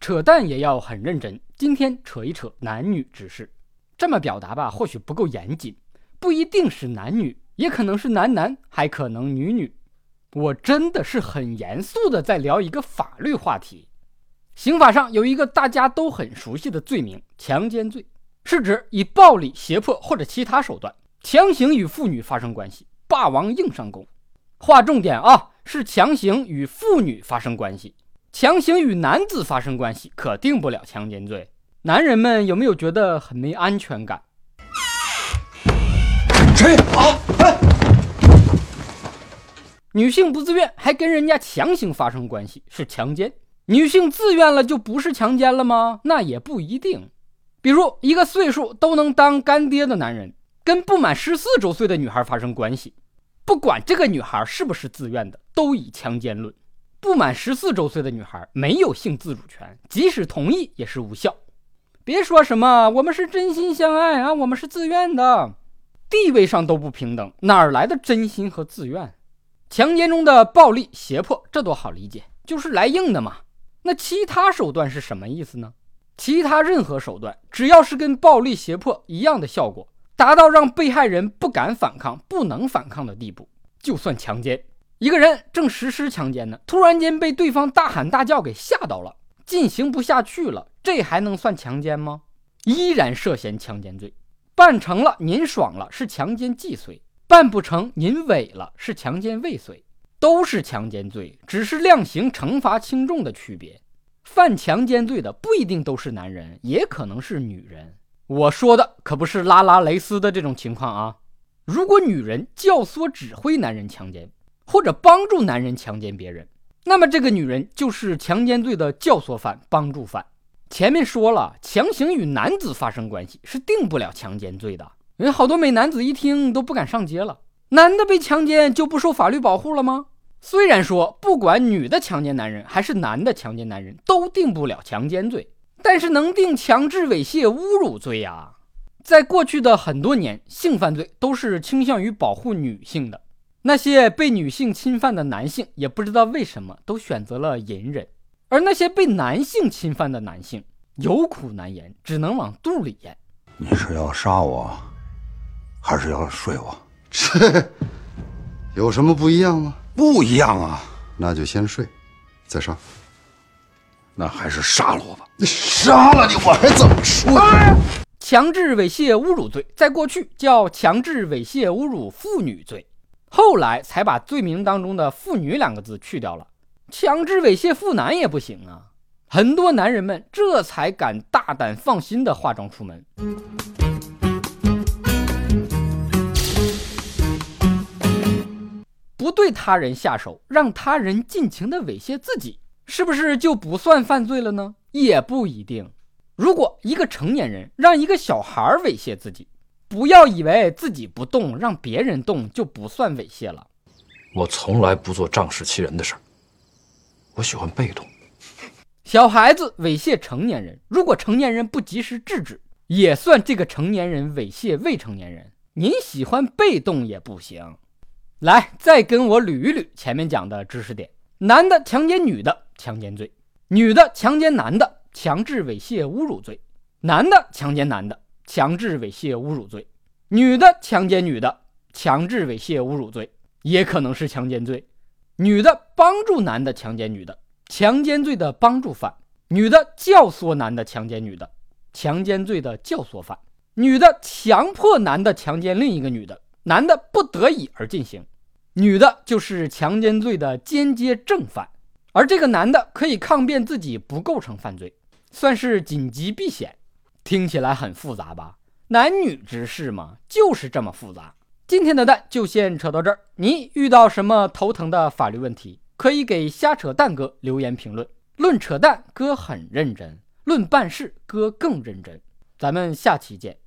扯淡也要很认真。今天扯一扯男女之事，这么表达吧，或许不够严谨，不一定是男女，也可能是男男，还可能女女。我真的是很严肃的在聊一个法律话题。刑法上有一个大家都很熟悉的罪名——强奸罪，是指以暴力、胁迫或者其他手段强行与妇女发生关系，霸王硬上弓。划重点啊，是强行与妇女发生关系。强行与男子发生关系可定不了强奸罪，男人们有没有觉得很没安全感？谁啊？女性不自愿还跟人家强行发生关系是强奸，女性自愿了就不是强奸了吗？那也不一定。比如一个岁数都能当干爹的男人跟不满十四周岁的女孩发生关系，不管这个女孩是不是自愿的，都以强奸论。不满十四周岁的女孩没有性自主权，即使同意也是无效。别说什么我们是真心相爱啊，我们是自愿的，地位上都不平等，哪来的真心和自愿？强奸中的暴力胁迫，这多好理解，就是来硬的嘛。那其他手段是什么意思呢？其他任何手段，只要是跟暴力胁迫一样的效果，达到让被害人不敢反抗、不能反抗的地步，就算强奸。一个人正实施强奸呢，突然间被对方大喊大叫给吓到了，进行不下去了，这还能算强奸吗？依然涉嫌强奸罪。办成了，您爽了，是强奸既遂；办不成，您萎了，是强奸未遂，都是强奸罪，只是量刑惩罚轻重的区别。犯强奸罪的不一定都是男人，也可能是女人。我说的可不是拉拉蕾丝的这种情况啊。如果女人教唆指挥男人强奸，或者帮助男人强奸别人，那么这个女人就是强奸罪的教唆犯、帮助犯。前面说了，强行与男子发生关系是定不了强奸罪的。人好多美男子一听都不敢上街了。男的被强奸就不受法律保护了吗？虽然说不管女的强奸男人还是男的强奸男人，都定不了强奸罪，但是能定强制猥亵侮辱罪呀。在过去的很多年，性犯罪都是倾向于保护女性的。那些被女性侵犯的男性也不知道为什么都选择了隐忍，而那些被男性侵犯的男性有苦难言，只能往肚里咽。你是要杀我，还是要睡我？这 有什么不一样吗？不一样啊！那就先睡，再杀。那还是杀了我吧！你杀了你，我还怎么说？强制猥亵侮辱罪在过去叫强制猥亵侮辱妇女罪。后来才把罪名当中的“妇女”两个字去掉了，强制猥亵妇男也不行啊！很多男人们这才敢大胆放心的化妆出门。不对他人下手，让他人尽情的猥亵自己，是不是就不算犯罪了呢？也不一定。如果一个成年人让一个小孩猥亵自己，不要以为自己不动，让别人动就不算猥亵了。我从来不做仗势欺人的事儿，我喜欢被动。小孩子猥亵成年人，如果成年人不及时制止，也算这个成年人猥亵未成年人。您喜欢被动也不行。来，再跟我捋一捋前面讲的知识点：男的强奸女的，强奸罪；女的强奸男的，强制猥亵侮辱罪；男的强奸男的。强制猥亵侮辱罪，女的强奸女的，强制猥亵侮辱罪也可能是强奸罪。女的帮助男的强奸女的，强奸罪的帮助犯；女的教唆男的强奸女的，强奸罪的教唆犯；女的强迫男的强奸另一个女的，男的不得已而进行，女的就是强奸罪的间接正犯。而这个男的可以抗辩自己不构成犯罪，算是紧急避险。听起来很复杂吧？男女之事嘛，就是这么复杂。今天的蛋就先扯到这儿。你遇到什么头疼的法律问题，可以给瞎扯蛋哥留言评论。论扯蛋，哥很认真；论办事，哥更认真。咱们下期见。